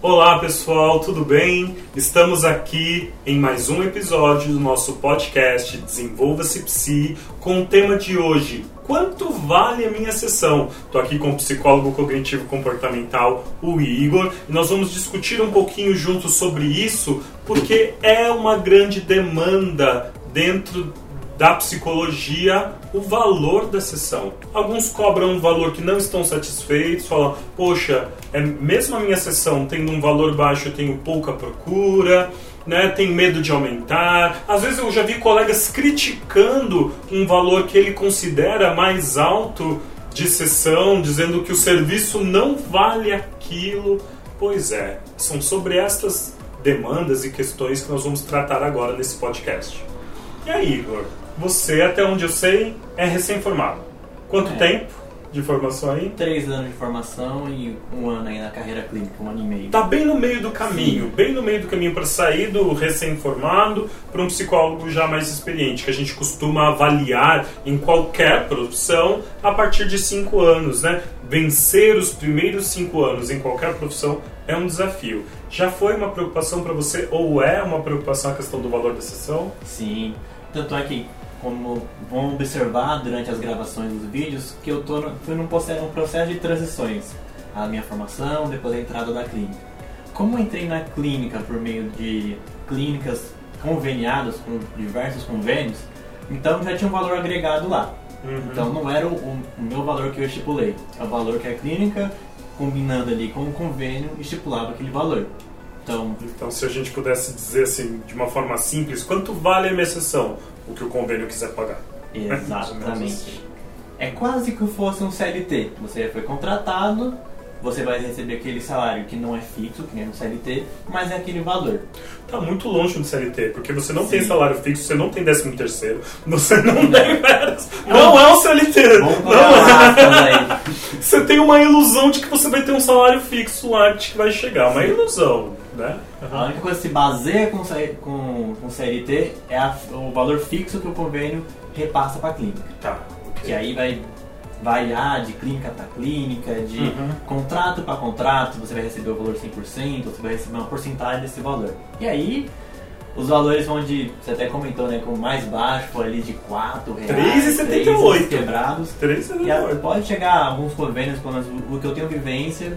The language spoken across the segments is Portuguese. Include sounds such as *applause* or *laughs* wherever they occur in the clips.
Olá pessoal, tudo bem? Estamos aqui em mais um episódio do nosso podcast Desenvolva-se Psi com o tema de hoje: Quanto vale a minha sessão? Estou aqui com o psicólogo cognitivo comportamental, o Igor, e nós vamos discutir um pouquinho juntos sobre isso, porque é uma grande demanda dentro da psicologia o valor da sessão. Alguns cobram um valor que não estão satisfeitos, falam, poxa, é, mesmo a minha sessão tendo um valor baixo, eu tenho pouca procura, né, tem medo de aumentar. Às vezes eu já vi colegas criticando um valor que ele considera mais alto de sessão, dizendo que o serviço não vale aquilo. Pois é, são sobre estas demandas e questões que nós vamos tratar agora nesse podcast. E aí, Igor? Você, até onde eu sei, é recém-formado. Quanto É. tempo de formação aí? Três anos de formação e um ano aí na carreira clínica, um ano e meio. Tá bem no meio do caminho, Sim. bem no meio do caminho para sair do recém-formado para um psicólogo já mais experiente, que a gente costuma avaliar em qualquer profissão a partir de cinco anos, né? Vencer os primeiros cinco anos em qualquer profissão é um desafio. Já foi uma preocupação para você ou é uma preocupação a questão do valor da sessão? Sim. Tanto é que, como vão observar durante as gravações dos vídeos, que eu tô no, fui num processo, um processo de transições. A minha formação, depois a entrada da clínica. Como eu entrei na clínica por meio de clínicas conveniadas com diversos convênios, então já tinha um valor agregado lá. Então não era o, o- o meu valor que eu estipulei, é o valor que a clínica, combinando ali com o convênio, estipulava aquele valor. Então, Então, se a gente pudesse dizer assim, de uma forma simples, quanto vale a minha sessão? O que o convênio quiser pagar. Exatamente. É quase que fosse um CLT. Você foi contratado, você vai receber aquele salário que não é fixo, que nem no CLT, mas é aquele valor. Tá muito longe do CLT, porque você não tem Sim. salário fixo, você não tem décimo terceiro, você não tem férias. Não é um CLT. Vamos Não é. aí. Você tem uma ilusão de que você vai ter um salário fixo lá que vai chegar. Uma ilusão, né? A única coisa que se baseia com, com, com CLT é a- o valor fixo que o convênio repassa para a clínica. Tá. Que aí vai variar de clínica para clínica, de Uhum. contrato para contrato, você vai receber o valor 100%, você vai receber uma porcentagem desse valor. E aí, os valores vão de, você até comentou, né, com o mais baixo foi ali de 4 reais, 3,78. três quebrados. Três E a- pode chegar a alguns convênios, pelo menos o que eu tenho vivência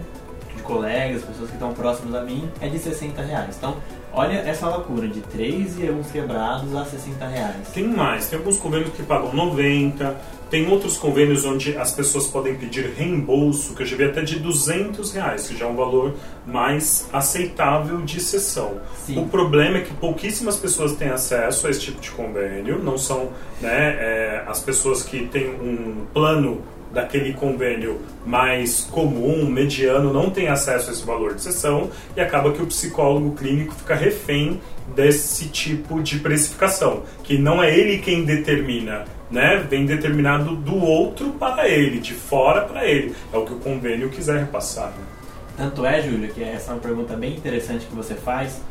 colegas, pessoas que estão próximas a mim, é de 60 reais. Então, olha essa loucura, de 3 e alguns quebrados a 60 reais. Tem mais, tem alguns convênios que pagam 90, tem outros convênios onde as pessoas podem pedir reembolso, que eu já vi até de 200 reais, que já é um valor mais aceitável de sessão. Sim. O problema é que pouquíssimas pessoas têm acesso a esse tipo de convênio, não são né, é, as pessoas que têm um plano daquele convênio mais comum, mediano, não têm acesso a esse valor de sessão e acaba que o psicólogo clínico fica refém desse tipo de precificação, que não é ele quem determina, né? Vem determinado do outro para ele, de fora para ele. É o que o convênio quiser repassar. Né? Tanto é, Júlia, que essa é uma pergunta bem interessante que você faz.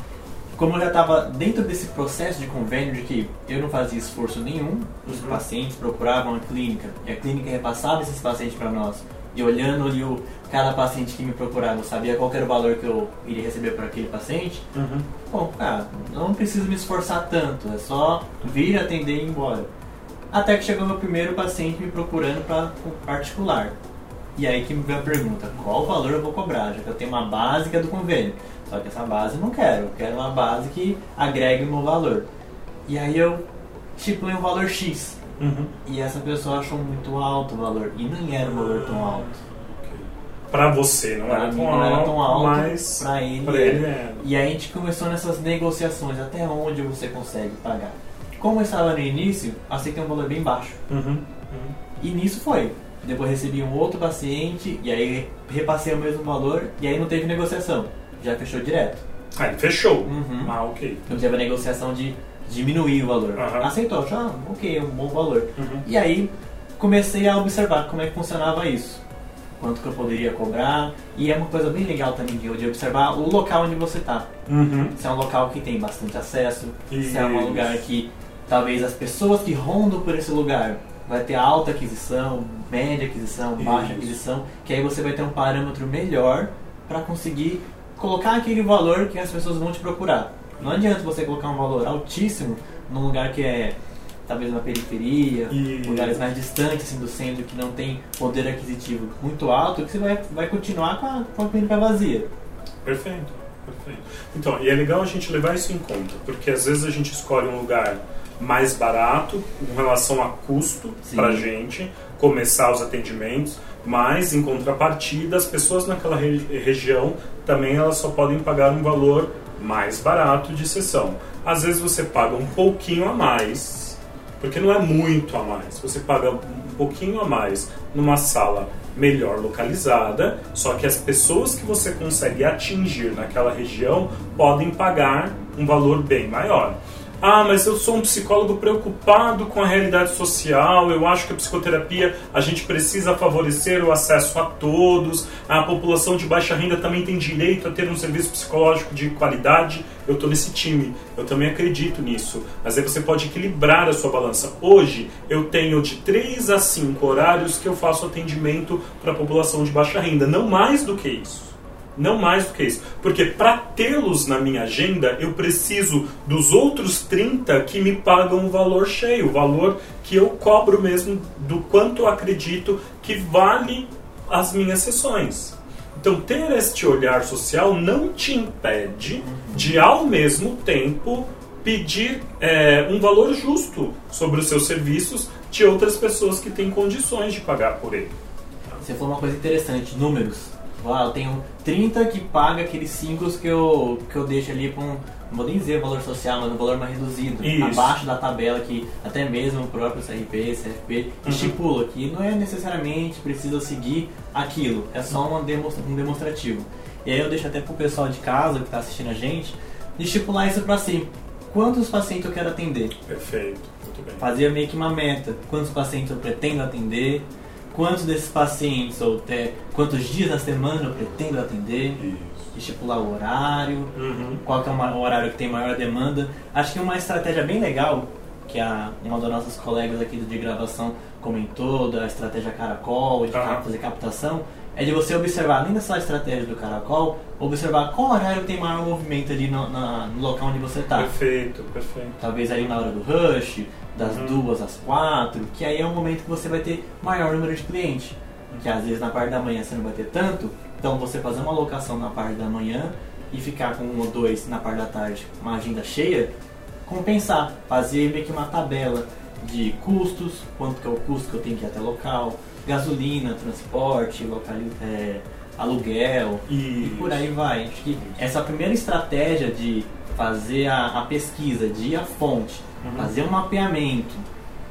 Como eu já estava dentro desse processo de convênio, de que eu não fazia esforço nenhum, os Uhum. pacientes procuravam a clínica e a clínica repassava esses pacientes para nós. E olhando ali o, cada paciente que me procurava, eu sabia qual era o valor que eu iria receber por aquele paciente. Bom, cara, não preciso me esforçar tanto, é só vir atender e ir embora. Até que chegou meu primeiro paciente me procurando para particular. E aí que me veio a pergunta, qual valor eu vou cobrar? Já que eu tenho uma básica do convênio. Só que essa base eu não quero, eu quero uma base que agregue o meu valor. E aí eu estipulei um valor X. Uhum. E essa pessoa achou muito alto o valor. E nem era um valor tão alto. Para você não Pra era mim tão não era alto, tão alto, mas pra ele pra era. ele era. E aí a gente começou nessas negociações, até onde você consegue pagar. Como eu estava no início, aceitei um valor bem baixo. Uhum. Uhum. E nisso foi. Depois recebi um outro paciente, e aí repassei o mesmo valor, e aí não teve negociação. Já fechou direto. Ah, ele fechou. Uhum. Ah, ok. Não teve a negociação de diminuir o valor. Aham. Aceitou, já, ok, é um bom valor. Uhum. E aí comecei a observar como é que funcionava isso. Quanto que eu poderia cobrar. E é uma coisa bem legal também de de observar o local onde você está. Uhum. Se é um local que tem bastante acesso, se é um Isso. lugar que talvez as pessoas que rondam por esse lugar vai ter alta aquisição, média aquisição, baixa Isso. aquisição, que aí você vai ter um parâmetro melhor para conseguir colocar aquele valor que as pessoas vão te procurar. Não adianta você colocar um valor altíssimo num lugar que é talvez na periferia, E- lugares mais distantes assim, do centro que não tem poder aquisitivo muito alto, que você vai, vai continuar com a, com a clínica vazia. Perfeito, perfeito. Então, e é legal a gente levar isso em conta, porque às vezes a gente escolhe um lugar mais barato em relação a custo para a gente começar os atendimentos, mas em contrapartida as pessoas naquela re- região também elas só podem pagar um valor mais barato de sessão. Às vezes você paga um pouquinho a mais, porque não é muito a mais. Você paga um pouquinho a mais numa sala melhor localizada, só que as pessoas que você consegue atingir naquela região podem pagar um valor bem maior. Ah, mas eu sou um psicólogo preocupado com a realidade social. Eu acho que a psicoterapia a gente precisa favorecer o acesso a todos. A população de baixa renda também tem direito a ter um serviço psicológico de qualidade. Eu estou nesse time. Eu também acredito nisso. Mas aí você pode equilibrar a sua balança. Hoje eu tenho de 3 a 5 horários que eu faço atendimento para a população de baixa renda. Não mais do que isso. Não mais do que isso. Porque para tê-los na minha agenda, eu preciso dos outros 30 que me pagam o valor cheio, o valor que eu cobro mesmo do quanto eu acredito que vale as minhas sessões. Então, ter este olhar social não te impede de, ao mesmo tempo, pedir é, um valor justo sobre os seus serviços de outras pessoas que têm condições de pagar por ele. Você falou uma coisa interessante, números. Ah, eu tenho 30 que paga aqueles 5 que eu, que eu deixo ali com, não vou nem dizer valor social, mas um valor mais reduzido, Isso. abaixo da tabela que até mesmo o próprio CRP, CFP Uhum. estipula que não é necessariamente precisa seguir aquilo, é só uma demonstra- um demonstrativo. E aí eu deixo até pro pessoal de casa que está assistindo a gente, estipular isso para si. Quantos pacientes eu quero atender? Perfeito, muito bem. fazia meio que uma meta. Quantos pacientes eu pretendo atender? Quantos desses pacientes, ou até quantos dias na semana eu pretendo atender? Isso. Estipular o horário, Uhum. qual que é o horário que tem maior demanda. Acho que uma estratégia bem legal, que a, uma das nossas colegas aqui de gravação comentou, da estratégia Caracol, de cap- fazer captação, é de você observar, além dessa estratégia do Caracol, observar qual horário tem maior movimento ali no, na- no local onde você está Perfeito, perfeito. talvez aí na hora do rush, das Uhum. duas às quatro, que aí é um momento que você vai ter maior número de clientes. Que às vezes na parte da manhã você não vai ter tanto, então você fazer uma alocação na parte da manhã e ficar com um ou dois na parte da tarde, uma agenda cheia, compensar, fazer meio que uma tabela de custos, quanto que é o custo que eu tenho que ir até local, gasolina, transporte, locali é, aluguel, e por aí vai. Acho que essa primeira estratégia de fazer a, a pesquisa, de ir à fonte, Uhum. fazer um mapeamento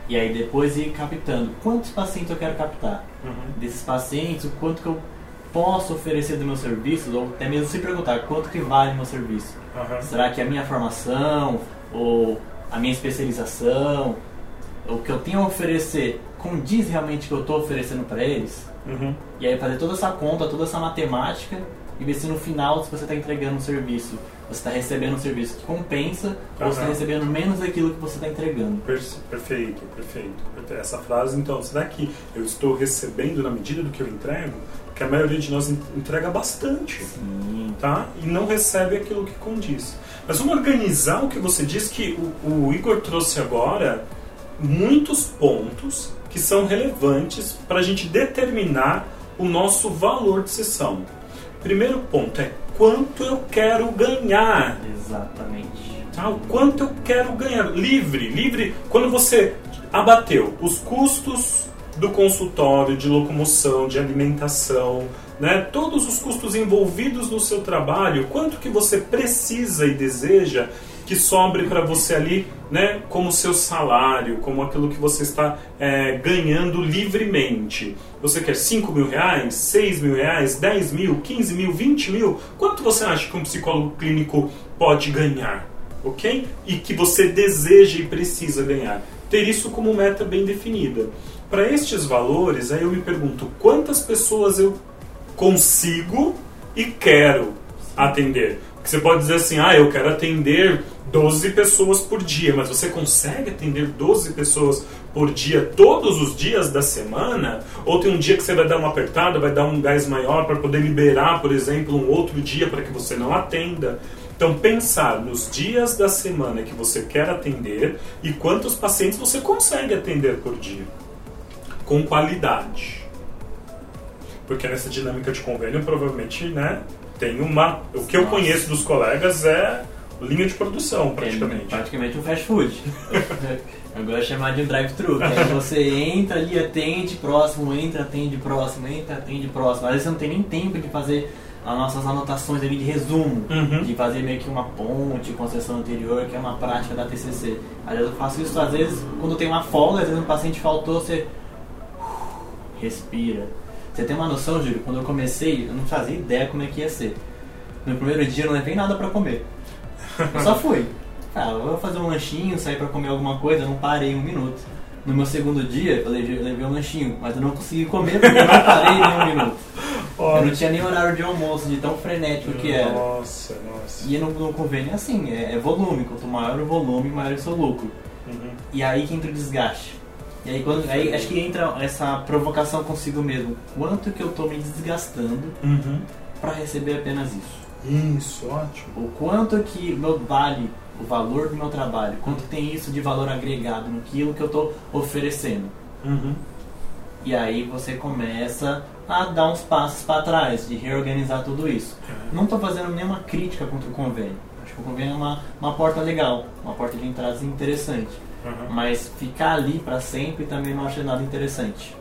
e aí depois ir captando quantos pacientes eu quero captar. Uhum. Desses pacientes, o quanto que eu posso oferecer do meu serviço, ou até mesmo se perguntar quanto que vale o meu serviço. Aham. Será que a minha formação ou a minha especialização, o que eu tenho a oferecer, condiz realmente o que eu estou oferecendo para eles? Uhum. E aí fazer toda essa conta, toda essa matemática e ver se no final se você está entregando um serviço, você está recebendo um serviço que compensa ou você está recebendo menos daquilo que você está entregando. Per- Perfeito, perfeito. Essa frase, então, será que eu estou recebendo na medida do que eu entrego? Porque a maioria de nós en- entrega bastante, Sim. tá? E não recebe aquilo que condiz. Mas vamos organizar o que você disse que o, o Igor trouxe agora muitos pontos que são relevantes para a gente determinar o nosso valor de sessão. Primeiro ponto é quanto eu quero ganhar. Exatamente. Tá? O quanto eu quero ganhar. Livre, livre. Quando você abateu os custos do consultório, de locomoção, de alimentação, né? todos os custos envolvidos no seu trabalho, quanto que você precisa e deseja que sobre para você ali, né, como seu salário, como aquilo que você está é, ganhando livremente. Você quer 5 mil reais, 6 mil reais, 10 mil, 15 mil, 20 mil? Quanto você acha que um psicólogo clínico pode ganhar? Ok? E que você deseja e precisa ganhar. Ter isso como meta bem definida. Para estes valores, aí eu me pergunto quantas pessoas eu consigo e quero atender. Você pode dizer assim, ah, eu quero atender 12 pessoas por dia, mas você consegue atender 12 pessoas por dia todos os dias da semana? Ou tem um dia que você vai dar uma apertada, vai dar um gás maior para poder liberar, por exemplo, um outro dia para que você não atenda? Então, pensar nos dias da semana que você quer atender e quantos pacientes você consegue atender por dia, com qualidade. Porque nessa dinâmica de convênio, provavelmente, né, tem uma. O que eu conheço dos colegas é linha de produção, praticamente. É praticamente um fast food. *laughs* Eu gosto de chamar de um drive-thru. que aí você entra ali, atende próximo, entra, atende próximo, entra, atende próximo. Às vezes você não tem nem tempo de fazer as nossas anotações ali de resumo, Uhum. de fazer meio que uma ponte com a sessão anterior, que é uma prática da TCC. Às vezes eu faço isso, às vezes, quando tem uma folga, às vezes um paciente faltou, você respira. Você tem uma noção, Júlio? Quando eu comecei, eu não fazia ideia como é que ia ser. No primeiro dia eu não levei nada pra comer. Eu só fui. Ah, eu vou fazer um lanchinho, sair pra comer alguma coisa, não parei um minuto. No meu segundo dia, eu levei, um lanchinho, mas eu não consegui comer porque eu não parei nem um minuto. Eu não tinha nem horário de almoço, de tão frenético que era. Nossa, nossa. E no, no convênio é assim, é, é volume. Quanto maior o volume, maior o seu lucro. Uhum. E aí que entra o desgaste. E aí, quando, aí acho que entra essa provocação consigo mesmo. Quanto que eu tô me desgastando Uhum. pra receber apenas isso? Isso, ótimo. O quanto que meu vale, o valor do meu trabalho, quanto tem isso de valor agregado naquilo que eu tô oferecendo. Uhum. E aí você começa a dar uns passos para trás, de reorganizar tudo isso. Não estou fazendo nenhuma crítica contra o convênio. Acho que o convênio é uma, uma porta legal, uma porta de entrada interessante. Uhum. Mas ficar ali para sempre também não acho nada interessante.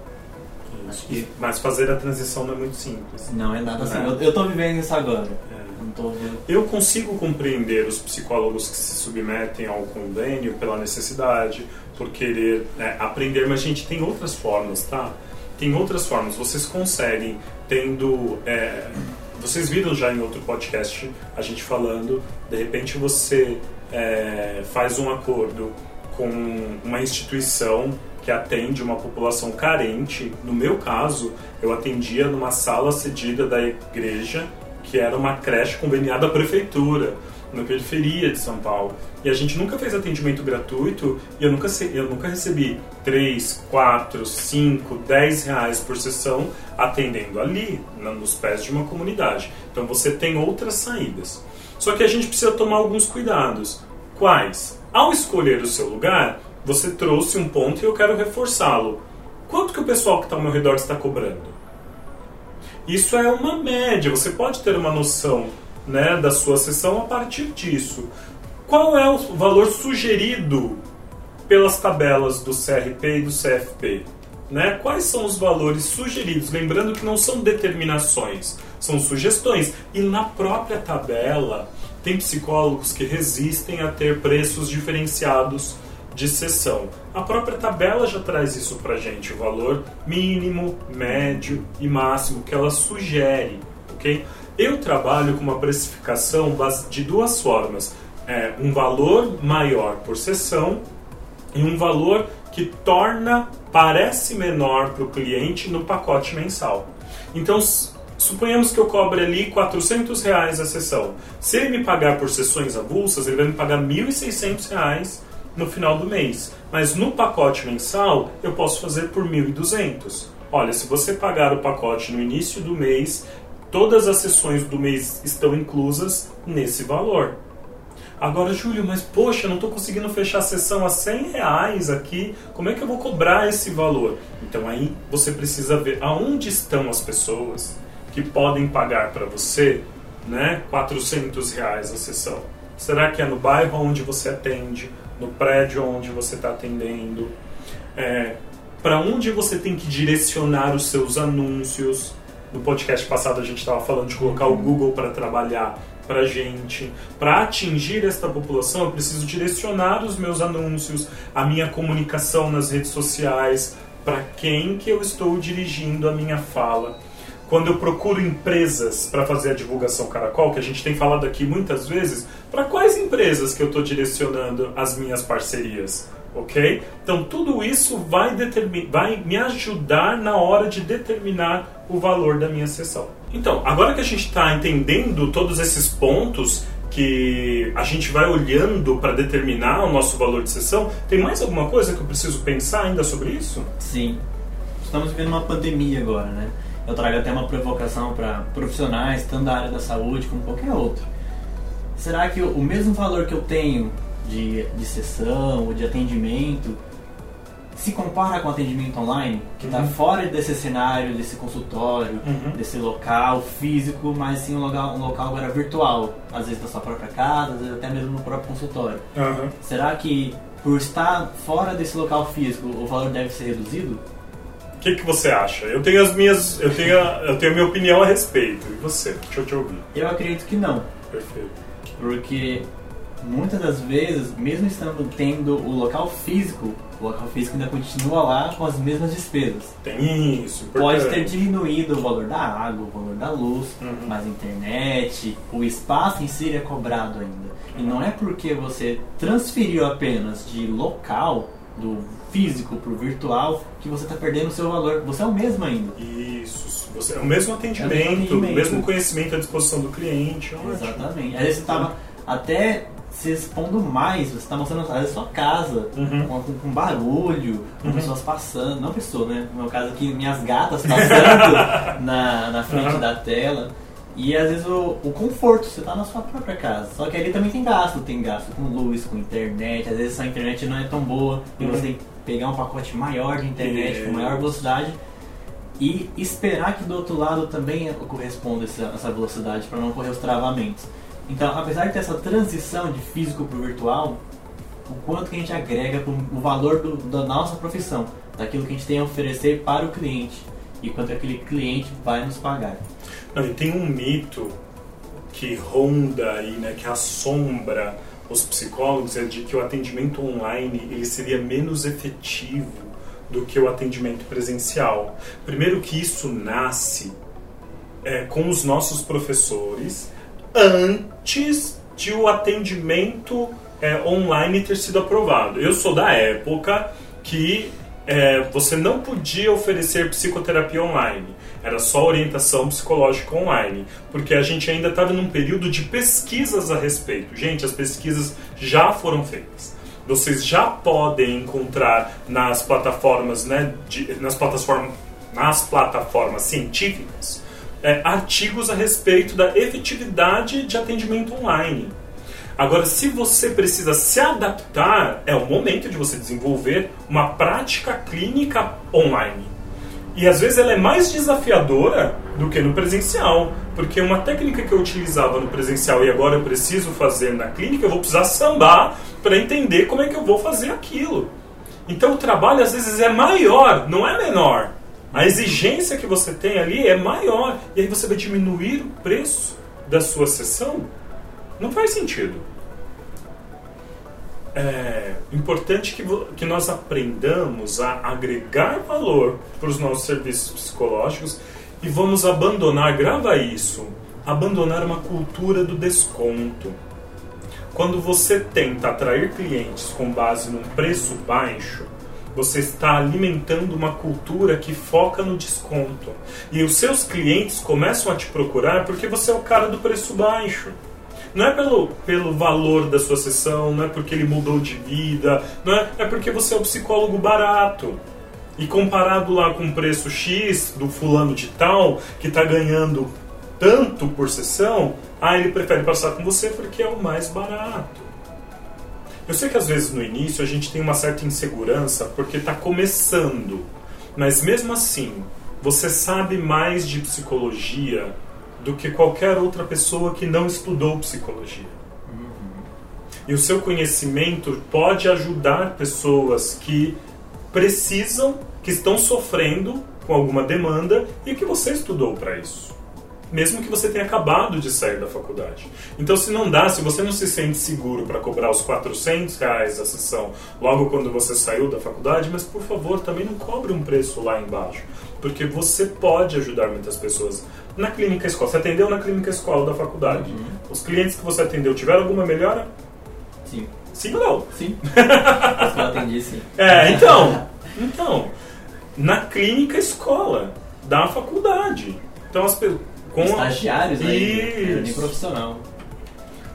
Acho que Mas fazer a transição não é muito simples. não é nada assim. É. Eu, tô vivendo isso agora. É. Tô vendo. Eu consigo compreender os psicólogos que se submetem ao convênio pela necessidade, por querer né, aprender, mas gente, tem outras formas, tá? Tem outras formas. Vocês conseguem, tendo. é, vocês viram já em outro podcast a gente falando, de repente você é, faz um acordo com uma instituição que atende uma população carente. No meu caso, eu atendia numa sala cedida da igreja, que era uma creche conveniada à prefeitura, na periferia de São Paulo. E a gente nunca fez atendimento gratuito e eu nunca, eu nunca recebi 3, 4, 5, 10 reais por sessão atendendo ali, nos pés de uma comunidade. Então você tem outras saídas. Só que a gente precisa tomar alguns cuidados. Quais? Ao escolher o seu lugar, você trouxe um ponto e eu quero reforçá-lo. Quanto que o pessoal que está ao meu redor está cobrando? Isso é uma média, você pode ter uma noção né, da sua sessão a partir disso. Qual é o valor sugerido pelas tabelas do CRP e do CFP? Né? Quais são os valores sugeridos? Lembrando que não são determinações, são sugestões. E na própria tabela, tem psicólogos que resistem a ter preços diferenciados de sessão. A própria tabela já traz isso pra gente, o valor mínimo, médio e máximo que ela sugere, ok? Eu trabalho com uma precificação de duas formas. É, um valor maior por sessão e um valor que torna, parece menor para o cliente no pacote mensal. Então, suponhamos que eu cobre ali 400 reais a sessão. Se ele me pagar por sessões avulsas, ele vai me pagar 1.600 reais no final do mês. Mas no pacote mensal, eu posso fazer por 1.200. Olha, se você pagar o pacote no início do mês, todas as sessões do mês estão inclusas nesse valor. Agora, Júlio, mas poxa, não estou conseguindo fechar a sessão a 100 reais aqui, como é que eu vou cobrar esse valor? Então aí você precisa ver aonde estão as pessoas que podem pagar para você né, 400 reais a sessão. Será que é no bairro onde você atende, no prédio onde você está atendendo? É, para onde você tem que direcionar os seus anúncios? No podcast passado a gente estava falando de colocar o Google para trabalhar para gente. Para atingir esta população, eu preciso direcionar os meus anúncios, a minha comunicação nas redes sociais, para quem que eu estou dirigindo a minha fala. Quando eu procuro empresas para fazer a divulgação Caracol, que a gente tem falado aqui muitas vezes, para quais empresas que eu estou direcionando as minhas parcerias? Ok? Então tudo isso vai, vai me ajudar na hora de determinar o valor da minha sessão. Então, agora que a gente está entendendo todos esses pontos, que a gente vai olhando para determinar o nosso valor de sessão. Tem mais alguma coisa que eu preciso pensar ainda sobre isso? Sim. Estamos vivendo uma pandemia agora, né? Eu trago até uma provocação para profissionais, tanto da área da saúde como qualquer outro. Será que o mesmo valor que eu tenho de, de sessão ou de atendimento se compara com o atendimento online, que está uhum. fora desse cenário, desse consultório, uhum. desse local físico, mas sim um local, um local agora virtual, às vezes da sua própria casa, às vezes até mesmo no próprio consultório. Uhum. Será que por estar fora desse local físico o valor deve ser reduzido? O que, que você acha? Eu tenho as minhas, eu tenho, a, eu tenho a minha opinião a respeito. E você? Deixa eu te ouvir. Eu acredito que não. Perfeito. Porque muitas das vezes, mesmo estando tendo o local físico, o local físico ainda continua lá com as mesmas despesas. Tem isso. Pode ter diminuído o valor da água, o valor da luz, uhum. mas a internet, o espaço em si é cobrado ainda. E não é porque você transferiu apenas de local, do físico para o virtual, que você está perdendo o seu valor. Você é o mesmo ainda. Isso. Você é o mesmo atendimento, é o mesmo, atendimento. mesmo conhecimento à disposição do cliente. Exatamente. Às vezes você estava até se expondo mais, você está mostrando a sua casa, uhum. com, com, barulho, com uhum. pessoas passando, não pessoa, né? No meu caso aqui, minhas gatas passando *laughs* na, na frente uhum. da tela. E às vezes o, o conforto, você está na sua própria casa. Só que ali também tem gasto, tem gasto com luz, com internet, às vezes a internet não é tão boa e uhum. você tem que pegar um pacote maior de internet com maior velocidade e esperar que do outro lado também corresponda essa, essa velocidade para não correr os travamentos. Então, apesar de ter essa transição de físico para o virtual, o quanto que a gente agrega pro, o valor do, da nossa profissão, daquilo que a gente tem a oferecer para o cliente e quanto aquele cliente vai nos pagar. Não, e tem um mito que ronda aí, né, que assombra os psicólogos é de que o atendimento online ele seria menos efetivo do que o atendimento presencial. Primeiro que isso nasce é, com os nossos professores antes de o atendimento é, online ter sido aprovado. Eu sou da época que é, você não podia oferecer psicoterapia online. Era só orientação psicológica online, porque a gente ainda estava num período de pesquisas a respeito. Gente, as pesquisas já foram feitas. Vocês já podem encontrar nas plataformas, né, de, nas plataformas, nas plataformas científicas, é, artigos a respeito da efetividade de atendimento online. Agora, se você precisa se adaptar, é o momento de você desenvolver uma prática clínica online. E às vezes ela é mais desafiadora do que no presencial, porque uma técnica que eu utilizava no presencial e agora eu preciso fazer na clínica, eu vou precisar sambar para entender como é que eu vou fazer aquilo. Então o trabalho às vezes é maior, não é menor. A exigência que você tem ali é maior. E aí você vai diminuir o preço da sua sessão? Não faz sentido. É importante que, que nós aprendamos a agregar valor para os nossos serviços psicológicos e vamos abandonar, grava isso, abandonar uma cultura do desconto. Quando você tenta atrair clientes com base num preço baixo, você está alimentando uma cultura que foca no desconto. E os seus clientes começam a te procurar porque você é o cara do preço baixo. Não é pelo, pelo valor da sua sessão, não é porque ele mudou de vida, não é, é porque você é o psicólogo barato. E comparado lá com o preço X do fulano de tal, que está ganhando tanto por sessão, ah, ele prefere passar com você porque é o mais barato. Eu sei que às vezes no início a gente tem uma certa insegurança porque está começando, mas mesmo assim, você sabe mais de psicologia do que qualquer outra pessoa que não estudou psicologia. Uhum. E o seu conhecimento pode ajudar pessoas que precisam, que estão sofrendo com alguma demanda e que você estudou para isso mesmo que você tenha acabado de sair da faculdade. Então, se não dá, se você não se sente seguro para cobrar os 400 reais a sessão logo quando você saiu da faculdade, mas por favor, também não cobre um preço lá embaixo, porque você pode ajudar muitas pessoas. Na clínica escola, você atendeu na clínica escola da faculdade. Uhum. Os clientes que você atendeu tiveram alguma melhora? Sim. Sim ou não? Sim. *laughs* eu atendi, sim. É, então. Então, na clínica escola da faculdade. Então as pessoas com estagiários aí, nem profissional.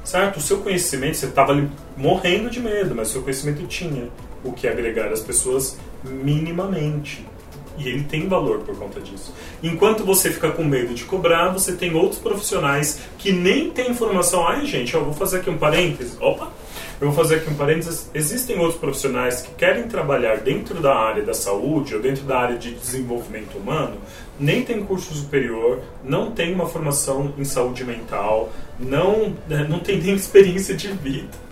certo? O seu conhecimento, você estava ali morrendo de medo, mas o seu conhecimento tinha o que agregar às pessoas minimamente. E ele tem valor por conta disso. Enquanto você fica com medo de cobrar, você tem outros profissionais que nem têm informação. Ai, gente, eu vou fazer aqui um parênteses. Opa! Eu vou fazer aqui um parênteses. Existem outros profissionais que querem trabalhar dentro da área da saúde ou dentro da área de desenvolvimento humano, nem tem curso superior, não tem uma formação em saúde mental, não, né, não tem nem experiência de vida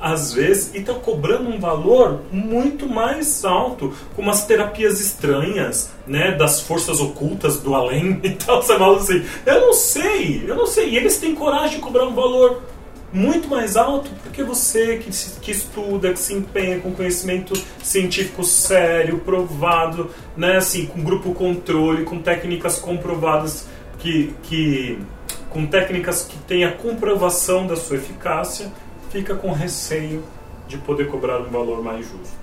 às vezes, e está cobrando um valor muito mais alto, com umas terapias estranhas, né, das forças ocultas do além *laughs* e tal. Você fala assim, eu não sei, eu não sei. E eles têm coragem de cobrar um valor muito mais alto porque você que, que estuda, que se empenha com conhecimento científico sério, provado, né, assim, com grupo controle, com técnicas comprovadas que, que com técnicas que têm a comprovação da sua eficácia fica com receio de poder cobrar um valor mais justo.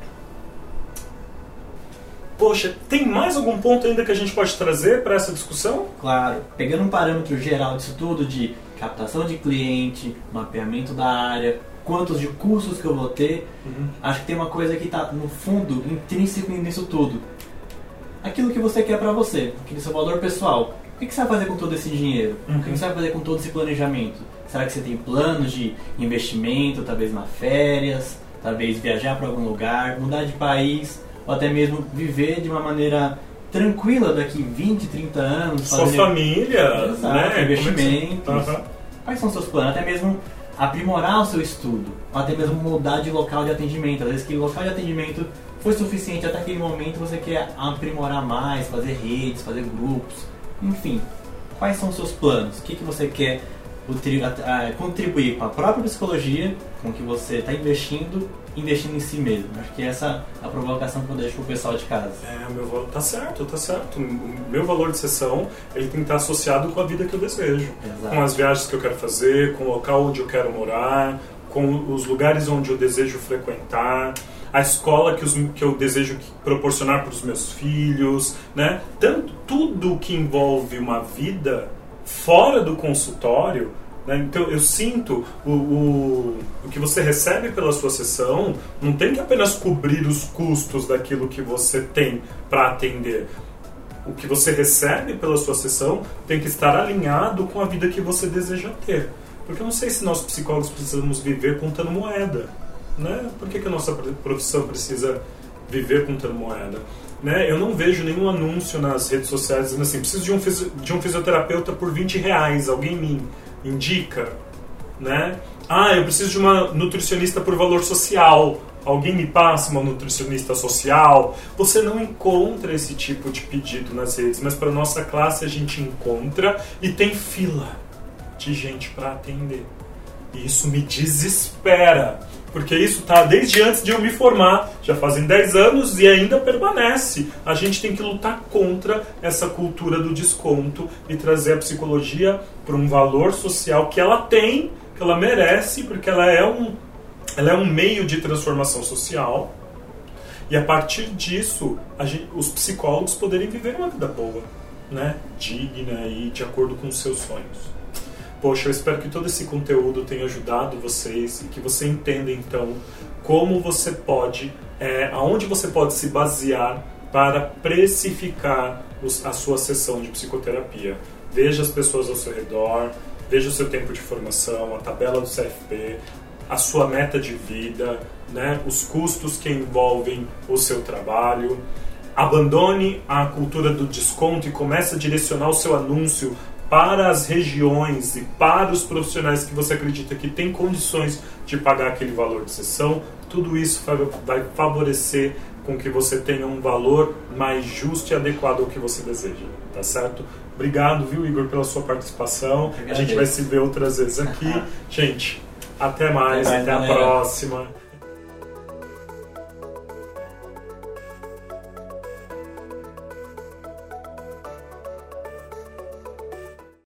Poxa, tem mais algum ponto ainda que a gente pode trazer para essa discussão? Claro, pegando um parâmetro geral disso tudo de captação de cliente, mapeamento da área, quantos de cursos que eu vou ter, uhum. acho que tem uma coisa que está no fundo intrínseco nisso tudo. Aquilo que você quer para você, aquele seu valor pessoal. O que você vai fazer com todo esse dinheiro? Uhum. O que você vai fazer com todo esse planejamento? Será que você tem planos de investimento, talvez na férias, talvez viajar para algum lugar, mudar de país, ou até mesmo viver de uma maneira tranquila daqui 20, 30 anos? Sua família, Exato, né? Investimentos. Uhum. Quais são os seus planos? Até mesmo aprimorar o seu estudo, ou até mesmo mudar de local de atendimento. Às vezes que o local de atendimento foi suficiente até aquele momento, você quer aprimorar mais, fazer redes, fazer grupos, enfim. Quais são os seus planos? O que, que você quer contribuir com a própria psicologia, com o que você está investindo, investindo em si mesmo. Acho que essa é a provocação que eu deixo pro pessoal de casa. É, meu tá certo, tá certo. O meu valor de sessão ele tem que estar associado com a vida que eu desejo, Exato. com as viagens que eu quero fazer, com o local onde eu quero morar, com os lugares onde eu desejo frequentar a escola que, os, que eu desejo proporcionar para os meus filhos, né? Tanto tudo que envolve uma vida fora do consultório, né? então eu sinto o, o, o que você recebe pela sua sessão não tem que apenas cobrir os custos daquilo que você tem para atender. O que você recebe pela sua sessão tem que estar alinhado com a vida que você deseja ter. Porque eu não sei se nós psicólogos precisamos viver contando moeda. Né? Por que, que a nossa profissão precisa viver contando moeda? Né? Eu não vejo nenhum anúncio nas redes sociais dizendo assim, preciso de um, de um fisioterapeuta por 20 reais, alguém me indica, né? Ah, eu preciso de uma nutricionista por valor social, alguém me passa uma nutricionista social. Você não encontra esse tipo de pedido nas redes, mas para nossa classe a gente encontra e tem fila de gente para atender. E isso me desespera porque isso está desde antes de eu me formar, já fazem 10 anos e ainda permanece. A gente tem que lutar contra essa cultura do desconto e trazer a psicologia para um valor social que ela tem, que ela merece, porque ela é um, ela é um meio de transformação social. E a partir disso, gente, os psicólogos poderem viver uma vida boa, né? digna e de acordo com os seus sonhos. Poxa, eu espero que todo esse conteúdo tenha ajudado vocês e que você entenda então como você pode, é, aonde você pode se basear para precificar os, a sua sessão de psicoterapia. Veja as pessoas ao seu redor, veja o seu tempo de formação, a tabela do CFP, a sua meta de vida, né, os custos que envolvem o seu trabalho. Abandone a cultura do desconto e comece a direcionar o seu anúncio para as regiões e para os profissionais que você acredita que tem condições de pagar aquele valor de sessão, tudo isso vai favorecer com que você tenha um valor mais justo e adequado ao que você deseja, tá certo? Obrigado, viu, Igor, pela sua participação. A gente vai se ver outras vezes aqui. *laughs* gente, até mais, até, até a próxima.